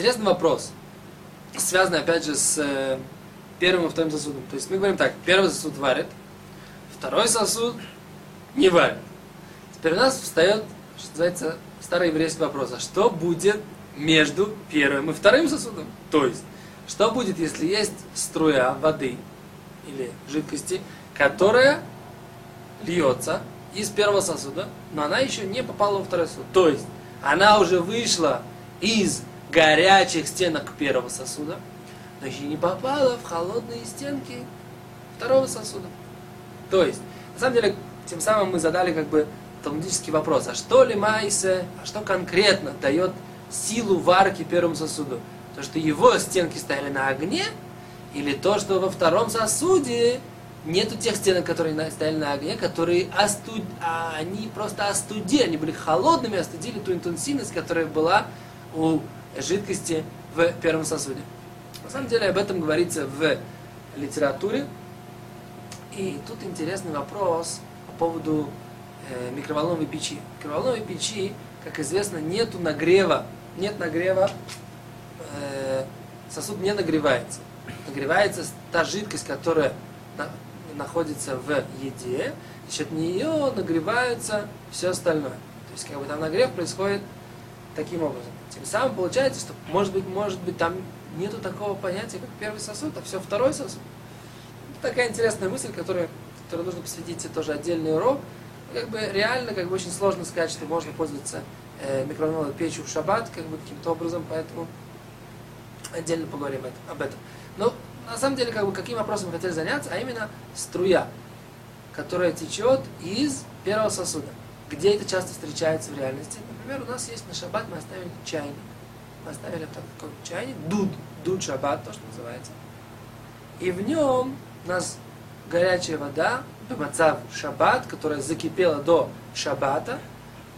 Интересный вопрос, связанный опять же с э, первым и вторым сосудом. То есть мы говорим так, первый сосуд варит, второй сосуд не варит. Теперь у нас встает, что называется, старый еврейский вопрос, а что будет между первым и вторым сосудом? То есть, что будет, если есть струя воды или жидкости, которая льется из первого сосуда, но она еще не попала во второй сосуд. То есть, она уже вышла из горячих стенок первого сосуда, но еще не попала в холодные стенки второго сосуда. То есть, на самом деле, тем самым мы задали как бы талмудический вопрос, а что ли майсе, а что конкретно дает силу варки первому сосуду? То, что его стенки стояли на огне, или то, что во втором сосуде нету тех стенок, которые стояли на огне, которые остуд... а они просто остудили, они были холодными, остудили ту интенсивность, которая была у жидкости в первом сосуде. На самом деле об этом говорится в литературе. И тут интересный вопрос по поводу э, микроволновой печи. В микроволновой печи, как известно, нету нагрева, нет нагрева, э, сосуд не нагревается. Нагревается та жидкость, которая на, находится в еде, за счет нее нагревается все остальное. То есть как бы там нагрев происходит таким образом. Тем самым получается, что может быть, может быть там нету такого понятия, как первый сосуд, а все второй сосуд. Это такая интересная мысль, которая, которой нужно посвятить тоже отдельный урок. Как бы реально, как бы очень сложно сказать, что можно пользоваться э, микроволновой печью в шаббат, как бы каким-то образом, поэтому отдельно поговорим об этом. Но на самом деле, как бы, каким вопросом мы хотели заняться, а именно струя, которая течет из первого сосуда. Где это часто встречается в реальности? Например, у нас есть на шаббат, мы оставили чайник. Мы оставили такой чайник, дуд, дуд шаббат, то, что называется. И в нем у нас горячая вода, бемацав шаббат, которая закипела до шаббата.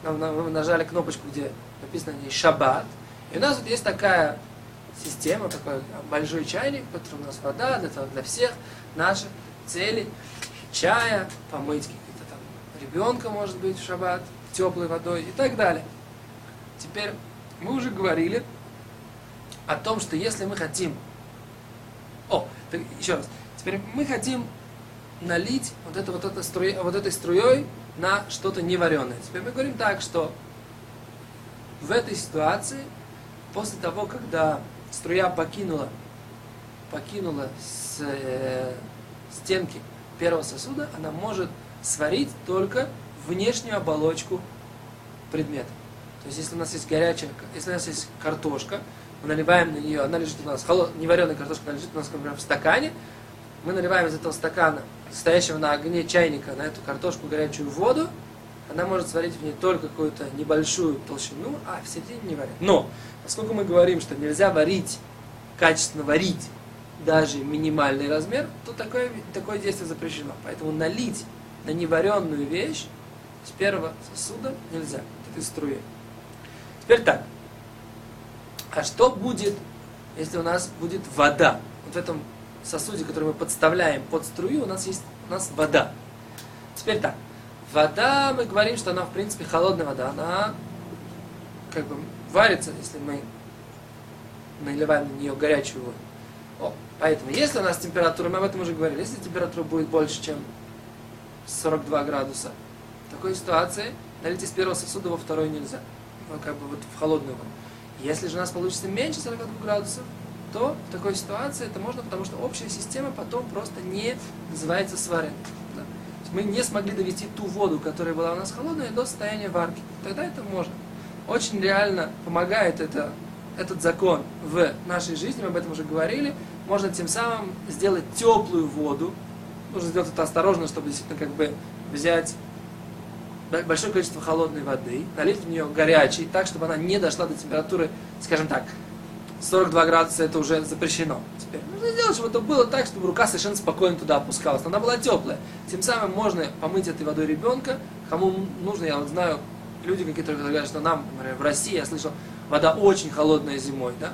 Мы нажали кнопочку, где написано не шаббат. И у нас вот есть такая система, такой большой чайник, в котором у нас вода для, для всех наших целей. Чая, помыть там ребенка, может быть, в шаббат, теплой водой и так далее. Теперь мы уже говорили о том, что если мы хотим... О, так, еще раз. Теперь мы хотим налить вот, это, вот, это струй, вот этой струей на что-то невареное. Теперь мы говорим так, что в этой ситуации, после того, когда струя покинула, покинула с, э, стенки первого сосуда, она может сварить только внешнюю оболочку предмета. То есть, если у нас есть горячая, если у нас есть картошка, мы наливаем на нее, она лежит у нас, холод, невареная картошка, она лежит у нас, например, в стакане, мы наливаем из этого стакана, стоящего на огне чайника, на эту картошку горячую воду, она может сварить в ней только какую-то небольшую толщину, а в середине не варит. Но, поскольку мы говорим, что нельзя варить, качественно варить даже минимальный размер, то такое, такое действие запрещено. Поэтому налить на неваренную вещь с первого сосуда нельзя, этой струи. Теперь так. А что будет, если у нас будет вода? Вот в этом сосуде, который мы подставляем под струю, у нас есть у нас вода. Теперь так. Вода, мы говорим, что она, в принципе, холодная вода. Она как бы варится, если мы наливаем на нее горячую воду. О, поэтому, если у нас температура, мы об этом уже говорили, если температура будет больше, чем 42 градуса, в такой ситуации налить из первого сосуда во второй нельзя как бы вот в холодную воду. Если же у нас получится меньше 42 градусов, то в такой ситуации это можно, потому что общая система потом просто не называется сваренной. Да? Мы не смогли довести ту воду, которая была у нас холодная, до состояния варки. Тогда это можно. Очень реально помогает это, этот закон в нашей жизни, мы об этом уже говорили. Можно тем самым сделать теплую воду. Нужно сделать это осторожно, чтобы действительно как бы взять большое количество холодной воды, налить в нее горячей, так, чтобы она не дошла до температуры, скажем так, 42 градуса это уже запрещено. Теперь нужно сделать, чтобы это было так, чтобы рука совершенно спокойно туда опускалась. Она была теплая. Тем самым можно помыть этой водой ребенка. Кому нужно, я вот знаю, люди какие-то говорят, что нам, например, в России, я слышал, вода очень холодная зимой, да?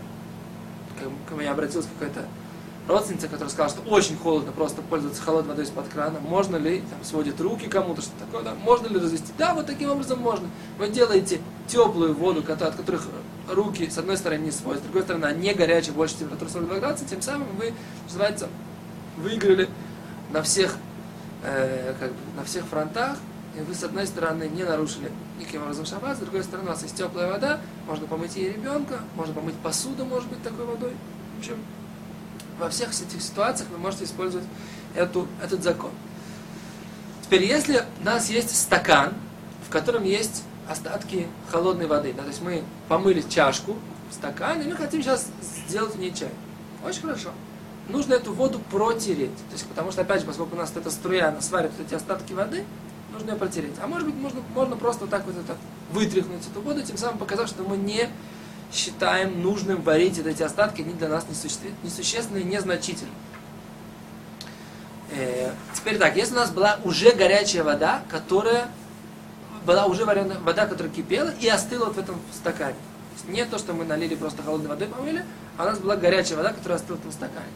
Ко мне обратилась какая-то родственница, которая сказала, что очень холодно просто пользоваться холодной водой из-под крана, можно ли, там, сводит руки кому-то, что такое, да, можно ли развести? Да, вот таким образом можно. Вы делаете теплую воду, от которых руки, с одной стороны, не свой, с другой стороны, она не горячая, больше температуры 42 градуса, тем самым вы, называется, выиграли на всех, э, как бы, на всех фронтах, и вы, с одной стороны, не нарушили никаким образом шаббат, с другой стороны, у вас есть теплая вода, можно помыть и ребенка, можно помыть посуду, может быть, такой водой. В общем, во всех этих ситуациях вы можете использовать эту, этот закон. Теперь, если у нас есть стакан, в котором есть остатки холодной воды, да, то есть мы помыли чашку в стакане, и мы хотим сейчас сделать в ней чай. Очень хорошо. Нужно эту воду протереть. То есть, потому что, опять же, поскольку у нас эта струя, она сварит эти остатки воды, нужно ее протереть. А может быть, можно, можно просто вот так вот это вытряхнуть эту воду, тем самым показав, что мы не считаем нужным варить эти остатки, они для нас несущественные, незначительные. Э, теперь так, если у нас была уже горячая вода, которая была уже вареная вода, которая кипела и остыла вот в этом стакане. Не то, что мы налили просто холодной водой помыли, а у нас была горячая вода, которая остыла в этом стакане.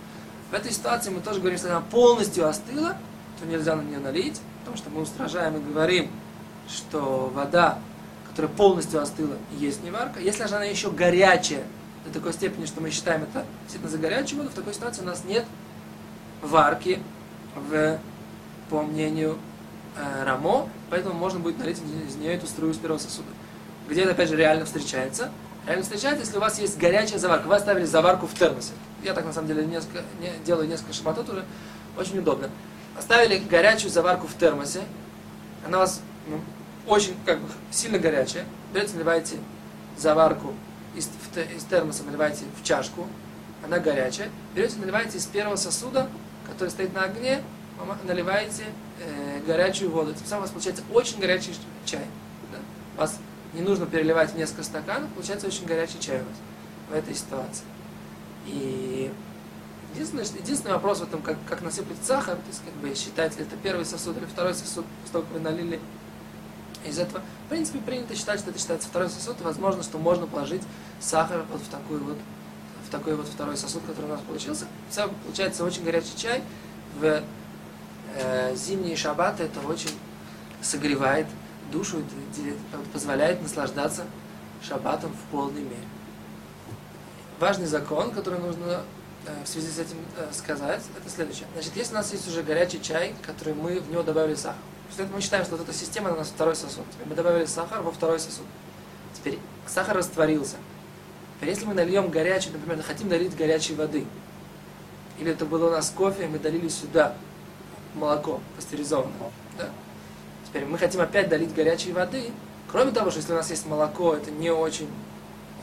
В этой ситуации мы тоже говорим, что она полностью остыла, то нельзя на нее налить, потому что мы устражаем и говорим, что вода, которая полностью остыла, есть не варка. Если же она еще горячая, до такой степени, что мы считаем это действительно за горячую воду, в такой ситуации у нас нет варки в, по мнению э, Рамо, поэтому можно будет налить из нее эту струю из первого сосуда. Где это, опять же, реально встречается? Реально встречается, если у вас есть горячая заварка. Вы оставили заварку в термосе. Я так, на самом деле, несколько, не, делаю несколько шабатот уже. Очень удобно. Оставили горячую заварку в термосе. Она у вас ну, очень как бы сильно горячая. Берете, наливаете заварку из, в, из термоса, наливаете в чашку. Она горячая. Берете, наливаете из первого сосуда, который стоит на огне, наливаете э, горячую воду. Тем самым у вас получается очень горячий чай. Да? Вас не нужно переливать несколько стаканов, получается очень горячий чай у вас в этой ситуации. И единственный, единственный вопрос в этом, как, как насыпать сахар, то есть как бы считать ли это первый сосуд или второй сосуд, столько вы налили из этого. В принципе, принято считать, что это считается второй сосуд, возможно, что можно положить сахар вот в такой вот в такой вот второй сосуд, который у нас получился. Все получается очень горячий чай в э, зимние шаббаты это очень согревает душу, позволяет наслаждаться шаббатом в полной мере. Важный закон, который нужно э, в связи с этим э, сказать, это следующее. Значит, если у нас есть уже горячий чай, который мы в него добавили сахар, после этого мы считаем, что вот эта система у нас второй сосуд. Теперь мы добавили сахар во второй сосуд. Теперь сахар растворился. Теперь если мы нальем горячий, например, хотим долить горячей воды, или это было у нас кофе, мы долили сюда молоко пастеризованное. Да? Теперь мы хотим опять долить горячей воды. Кроме того, что если у нас есть молоко, это не очень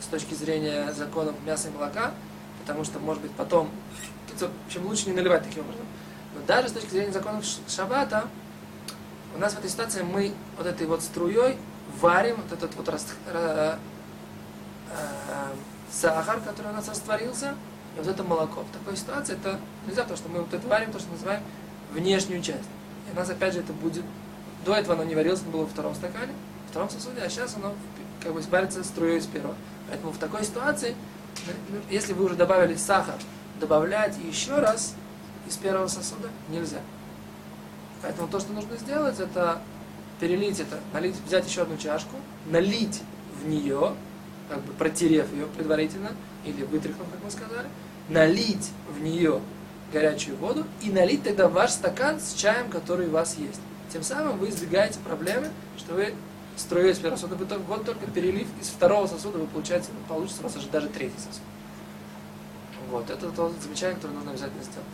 с точки зрения законов мяса и молока, потому что, может быть, потом, общем, лучше не наливать таким образом. Но даже с точки зрения законов шаббата, у нас в этой ситуации мы вот этой вот струей варим вот этот вот раст, э, э, сахар, который у нас растворился, и вот это молоко. В такой ситуации это нельзя, потому что мы вот это варим, то, что называем внешнюю часть. И у нас опять же это будет... До этого оно не варилось, оно было во втором стакане, в втором сосуде, а сейчас оно как бы варится струей из первого. Поэтому в такой ситуации, если вы уже добавили сахар, добавлять еще раз из первого сосуда нельзя. Поэтому то, что нужно сделать, это перелить это, налить, взять еще одну чашку, налить в нее, как бы протерев ее предварительно, или вытряхнув, как мы сказали, налить в нее горячую воду и налить тогда ваш стакан с чаем, который у вас есть. Тем самым вы избегаете проблемы, что вы струей из первого сосуда, вы только, вот только перелив из второго сосуда, вы получаете, получится у вас даже третий сосуд. Вот, это то замечание, которое нужно обязательно сделать.